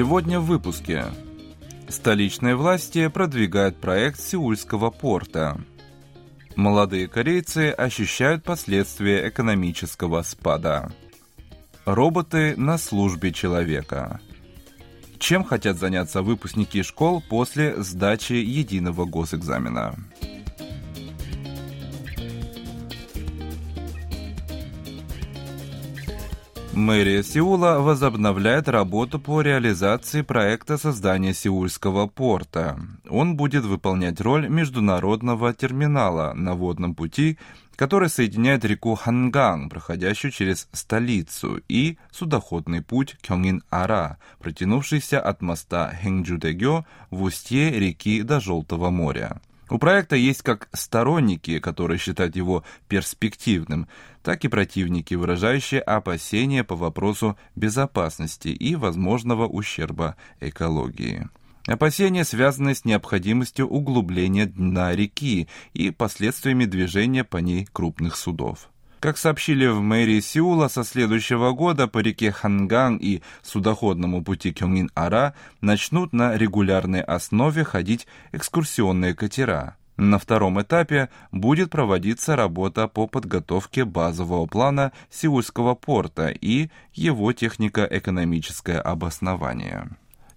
Сегодня в выпуске. Столичные власти продвигают проект Сеульского порта. Молодые корейцы ощущают последствия экономического спада. Роботы на службе человека. Чем хотят заняться выпускники школ после сдачи единого госэкзамена? Мэрия Сеула возобновляет работу по реализации проекта создания Сеульского порта. Он будет выполнять роль международного терминала на водном пути, который соединяет реку Ханган, проходящую через столицу, и судоходный путь Кёнгин-Ара, протянувшийся от моста Хэнджудэгё в устье реки до Желтого моря. У проекта есть как сторонники, которые считают его перспективным, так и противники, выражающие опасения по вопросу безопасности и возможного ущерба экологии. Опасения связаны с необходимостью углубления дна реки и последствиями движения по ней крупных судов. Как сообщили в мэрии Сеула, со следующего года по реке Ханган и судоходному пути Кёнгин-Ара начнут на регулярной основе ходить экскурсионные катера. На втором этапе будет проводиться работа по подготовке базового плана Сеульского порта и его технико-экономическое обоснование.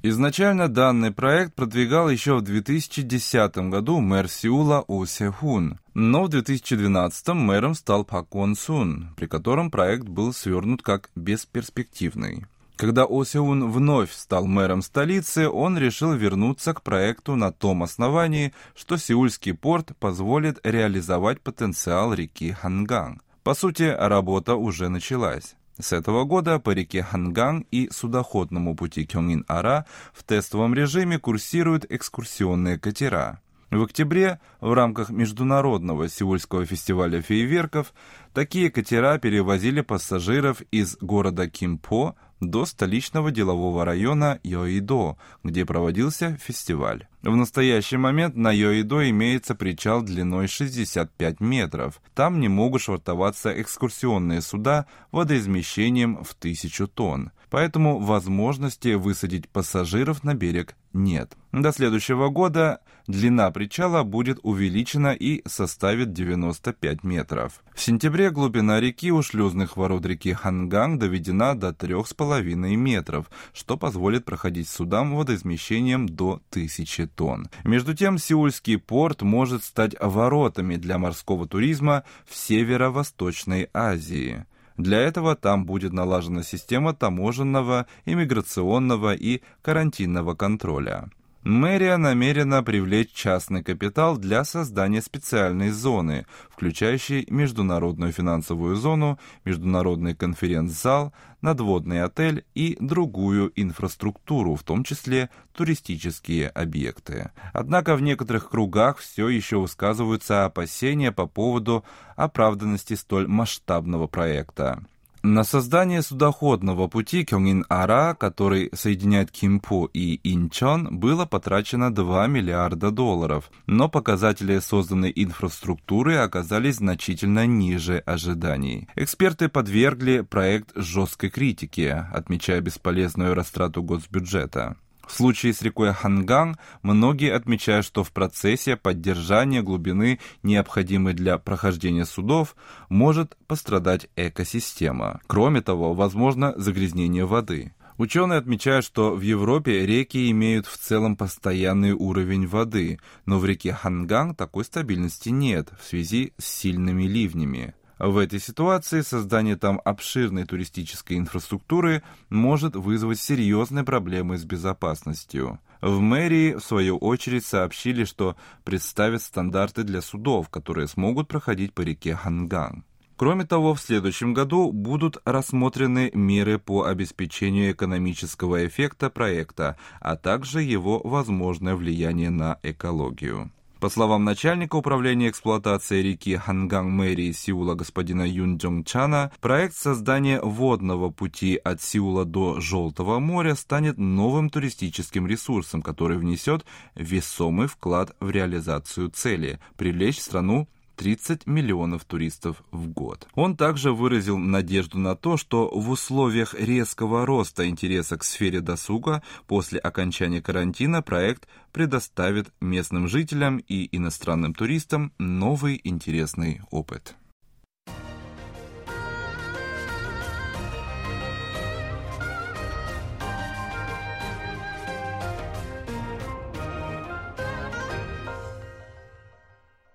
Изначально данный проект продвигал еще в 2010 году мэр Сеула У Сехун, но в 2012 мэром стал Пак Вон Сун, при котором проект был свернут как бесперспективный. Когда О Сеун вновь стал мэром столицы, он решил вернуться к проекту на том основании, что Сеульский порт позволит реализовать потенциал реки Ханган. По сути, работа уже началась. С этого года по реке Ханган и судоходному пути Кёнгин-Ара в тестовом режиме курсируют экскурсионные катера. В октябре в рамках Международного Сеульского фестиваля фейерверков такие катера перевозили пассажиров из города Кимпо до столичного делового района Йоидо, где проводился фестиваль. В настоящий момент на Йоидо имеется причал длиной 65 метров. Там не могут швартоваться экскурсионные суда водоизмещением в тысячу тонн. Поэтому возможности высадить пассажиров на берег нет. До следующего года длина причала будет увеличена и составит 95 метров. В сентябре глубина реки у шлюзных ворот реки Ханган доведена до 3,5 метров, что позволит проходить судам водоизмещением до 1000 тонн. Между тем, Сеульский порт может стать воротами для морского туризма в Северо-Восточной Азии. Для этого там будет налажена система таможенного, иммиграционного и карантинного контроля. Мэрия намерена привлечь частный капитал для создания специальной зоны, включающей международную финансовую зону, международный конференц-зал, надводный отель и другую инфраструктуру, в том числе туристические объекты. Однако в некоторых кругах все еще высказываются опасения по поводу оправданности столь масштабного проекта. На создание судоходного пути Кёнгин-Ара, который соединяет Кимпу и Инчон, было потрачено 2 миллиарда долларов, но показатели созданной инфраструктуры оказались значительно ниже ожиданий. Эксперты подвергли проект жесткой критике, отмечая бесполезную растрату госбюджета. В случае с рекой Ханган многие отмечают, что в процессе поддержания глубины, необходимой для прохождения судов, может пострадать экосистема. Кроме того, возможно загрязнение воды. Ученые отмечают, что в Европе реки имеют в целом постоянный уровень воды, но в реке Ханган такой стабильности нет в связи с сильными ливнями. В этой ситуации создание там обширной туристической инфраструктуры может вызвать серьезные проблемы с безопасностью. В мэрии, в свою очередь, сообщили, что представят стандарты для судов, которые смогут проходить по реке Ханган. Кроме того, в следующем году будут рассмотрены меры по обеспечению экономического эффекта проекта, а также его возможное влияние на экологию. По словам начальника управления эксплуатацией реки Ханган мэрии Сеула господина Юн Джонг Чана, проект создания водного пути от Сеула до Желтого моря станет новым туристическим ресурсом, который внесет весомый вклад в реализацию цели – привлечь страну 30 миллионов туристов в год. Он также выразил надежду на то, что в условиях резкого роста интереса к сфере досуга после окончания карантина проект предоставит местным жителям и иностранным туристам новый интересный опыт.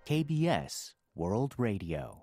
KBS World Radio.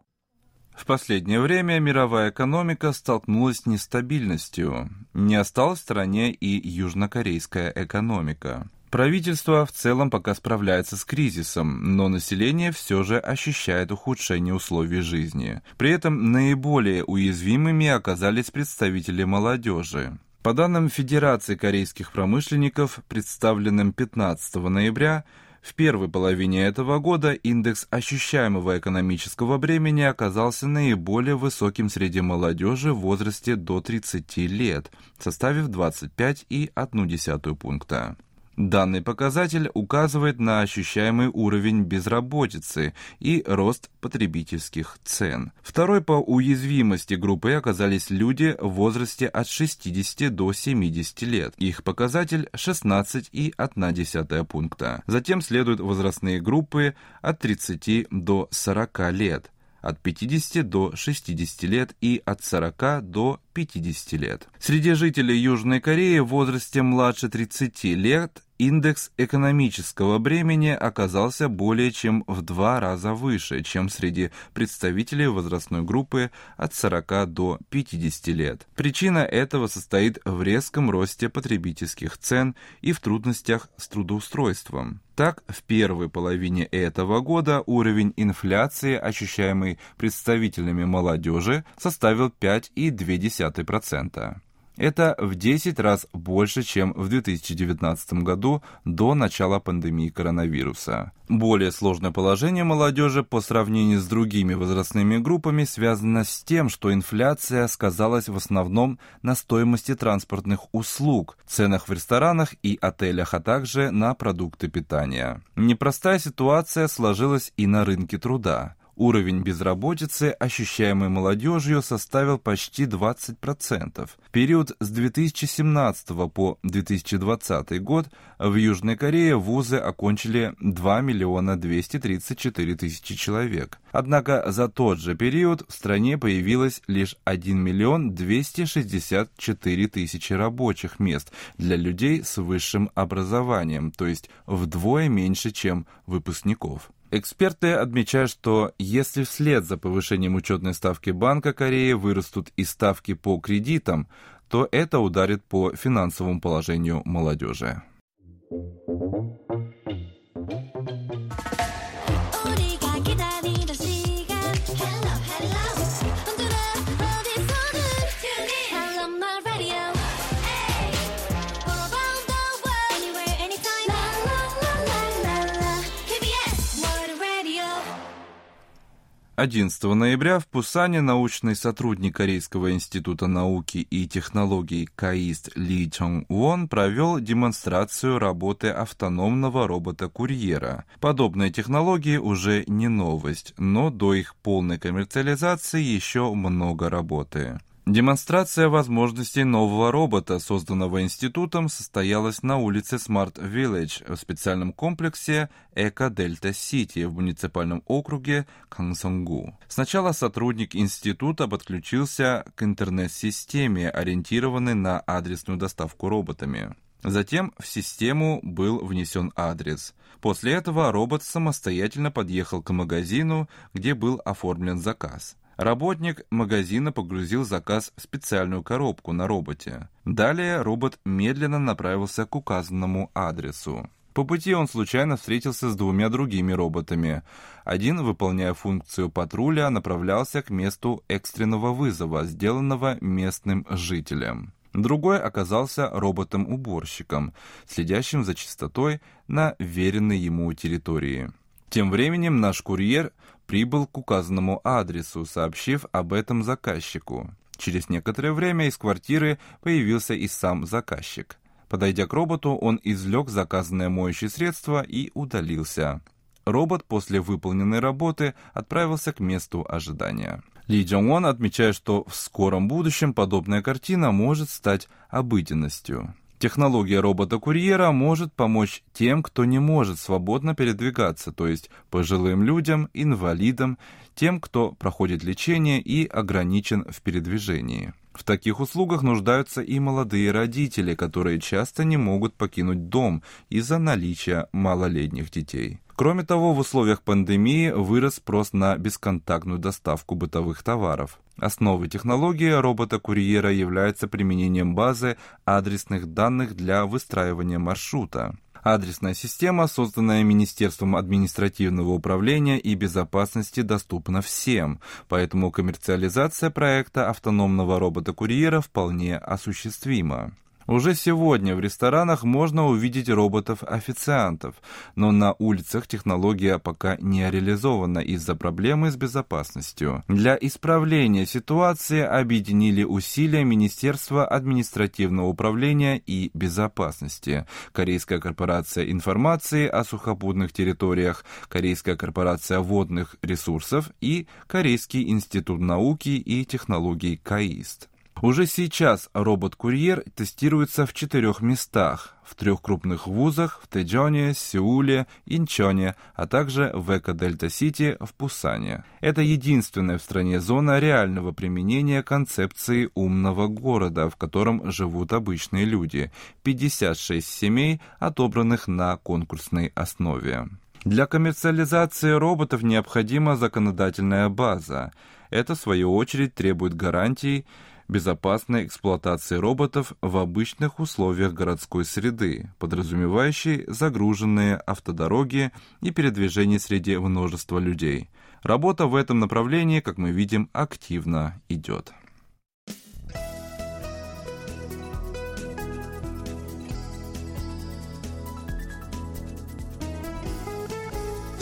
В последнее время мировая экономика столкнулась с нестабильностью. Не осталась в стороне и южнокорейская экономика. Правительство в целом пока справляется с кризисом, но население все же ощущает ухудшение условий жизни. При этом наиболее уязвимыми оказались представители молодежи. По данным Федерации корейских промышленников, представленным 15 ноября, в первой половине этого года индекс ощущаемого экономического бремени оказался наиболее высоким среди молодежи в возрасте до 30 лет, составив 25,1 пункта. Данный показатель указывает на ощущаемый уровень безработицы и рост потребительских цен. Второй по уязвимости группой оказались люди в возрасте от 60 до 70 лет. Их показатель 16,1 пункта. Затем следуют возрастные группы от 30 до 40 лет от 50 до 60 лет и от 40 до 50 лет. Среди жителей Южной Кореи в возрасте младше 30 лет индекс экономического бремени оказался более чем в два раза выше, чем среди представителей возрастной группы от 40 до 50 лет. Причина этого состоит в резком росте потребительских цен и в трудностях с трудоустройством. Так, в первой половине этого года уровень инфляции, ощущаемый представителями молодежи, составил 5,2%. Это в 10 раз больше, чем в 2019 году до начала пандемии коронавируса. Более сложное положение молодежи по сравнению с другими возрастными группами связано с тем, что инфляция сказалась в основном на стоимости транспортных услуг, ценах в ресторанах и отелях, а также на продукты питания. Непростая ситуация сложилась и на рынке труда. Уровень безработицы, ощущаемый молодежью, составил почти 20%. В период с 2017 по 2020 год в Южной Корее вузы окончили 2 миллиона 234 тысячи человек. Однако за тот же период в стране появилось лишь 1 миллион 264 тысячи рабочих мест для людей с высшим образованием, то есть вдвое меньше, чем выпускников. Эксперты отмечают, что если вслед за повышением учетной ставки Банка Кореи вырастут и ставки по кредитам, то это ударит по финансовому положению молодежи. Одиннадцатого ноября в Пусане научный сотрудник Корейского института науки и технологий КАИСТ Ли Чонг Вон провел демонстрацию работы автономного робота-курьера. Подобные технологии уже не новость, но до их полной коммерциализации еще много работы. Демонстрация возможностей нового робота, созданного институтом, состоялась на улице Smart Village в специальном комплексе Эко Дельта Сити в муниципальном округе Кансонгу. Сначала сотрудник института подключился к интернет-системе, ориентированной на адресную доставку роботами. Затем в систему был внесен адрес. После этого робот самостоятельно подъехал к магазину, где был оформлен заказ. Работник магазина погрузил заказ в специальную коробку на роботе. Далее робот медленно направился к указанному адресу. По пути он случайно встретился с двумя другими роботами. Один, выполняя функцию патруля, направлялся к месту экстренного вызова, сделанного местным жителем. Другой оказался роботом-уборщиком, следящим за чистотой на веренной ему территории. Тем временем наш курьер прибыл к указанному адресу, сообщив об этом заказчику. Через некоторое время из квартиры появился и сам заказчик. Подойдя к роботу, он извлек заказанное моющее средство и удалился. Робот после выполненной работы отправился к месту ожидания. Ли Джон отмечает, что в скором будущем подобная картина может стать обыденностью. Технология робота-курьера может помочь тем, кто не может свободно передвигаться, то есть пожилым людям, инвалидам, тем, кто проходит лечение и ограничен в передвижении. В таких услугах нуждаются и молодые родители, которые часто не могут покинуть дом из-за наличия малолетних детей. Кроме того, в условиях пандемии вырос спрос на бесконтактную доставку бытовых товаров. Основой технологии робота-курьера является применением базы адресных данных для выстраивания маршрута. Адресная система, созданная Министерством административного управления и безопасности, доступна всем, поэтому коммерциализация проекта автономного робота-курьера вполне осуществима. Уже сегодня в ресторанах можно увидеть роботов-официантов, но на улицах технология пока не реализована из-за проблемы с безопасностью. Для исправления ситуации объединили усилия Министерства административного управления и безопасности, Корейская корпорация информации о сухопутных территориях, Корейская корпорация водных ресурсов и Корейский институт науки и технологий КАИСТ. Уже сейчас робот-курьер тестируется в четырех местах, в трех крупных вузах в Тэджоне, Сеуле, Инчоне, а также в Эко-Дельта-Сити в Пусане. Это единственная в стране зона реального применения концепции умного города, в котором живут обычные люди, 56 семей, отобранных на конкурсной основе. Для коммерциализации роботов необходима законодательная база. Это, в свою очередь, требует гарантий, безопасной эксплуатации роботов в обычных условиях городской среды, подразумевающей загруженные автодороги и передвижение среди множества людей. Работа в этом направлении, как мы видим, активно идет.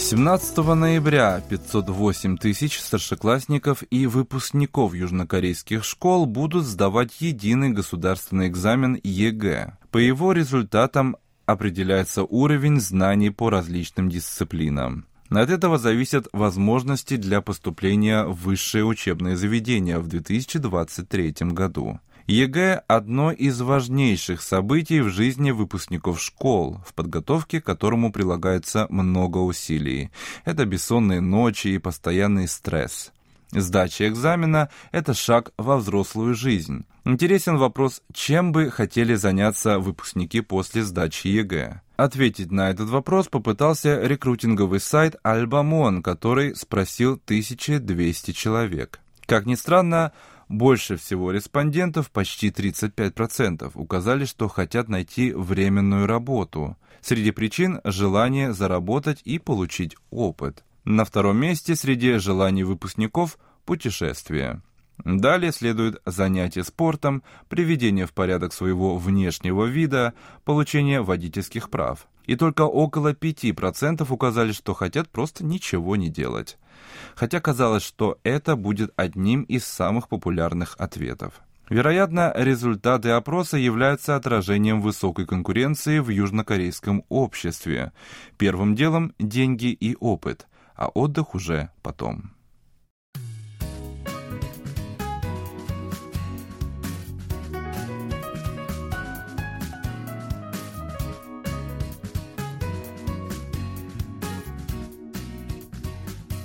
17 ноября 508 тысяч старшеклассников и выпускников южнокорейских школ будут сдавать единый государственный экзамен ЕГЭ. По его результатам определяется уровень знаний по различным дисциплинам. От этого зависят возможности для поступления в высшее учебное заведение в 2023 году. ЕГЭ – одно из важнейших событий в жизни выпускников школ, в подготовке к которому прилагается много усилий. Это бессонные ночи и постоянный стресс. Сдача экзамена – это шаг во взрослую жизнь. Интересен вопрос, чем бы хотели заняться выпускники после сдачи ЕГЭ. Ответить на этот вопрос попытался рекрутинговый сайт Альбамон, который спросил 1200 человек. Как ни странно, больше всего респондентов, почти 35%, указали, что хотят найти временную работу. Среди причин – желание заработать и получить опыт. На втором месте среди желаний выпускников – путешествия. Далее следует занятие спортом, приведение в порядок своего внешнего вида, получение водительских прав. И только около 5% указали, что хотят просто ничего не делать хотя казалось, что это будет одним из самых популярных ответов. Вероятно, результаты опроса являются отражением высокой конкуренции в южнокорейском обществе. Первым делом – деньги и опыт, а отдых уже потом.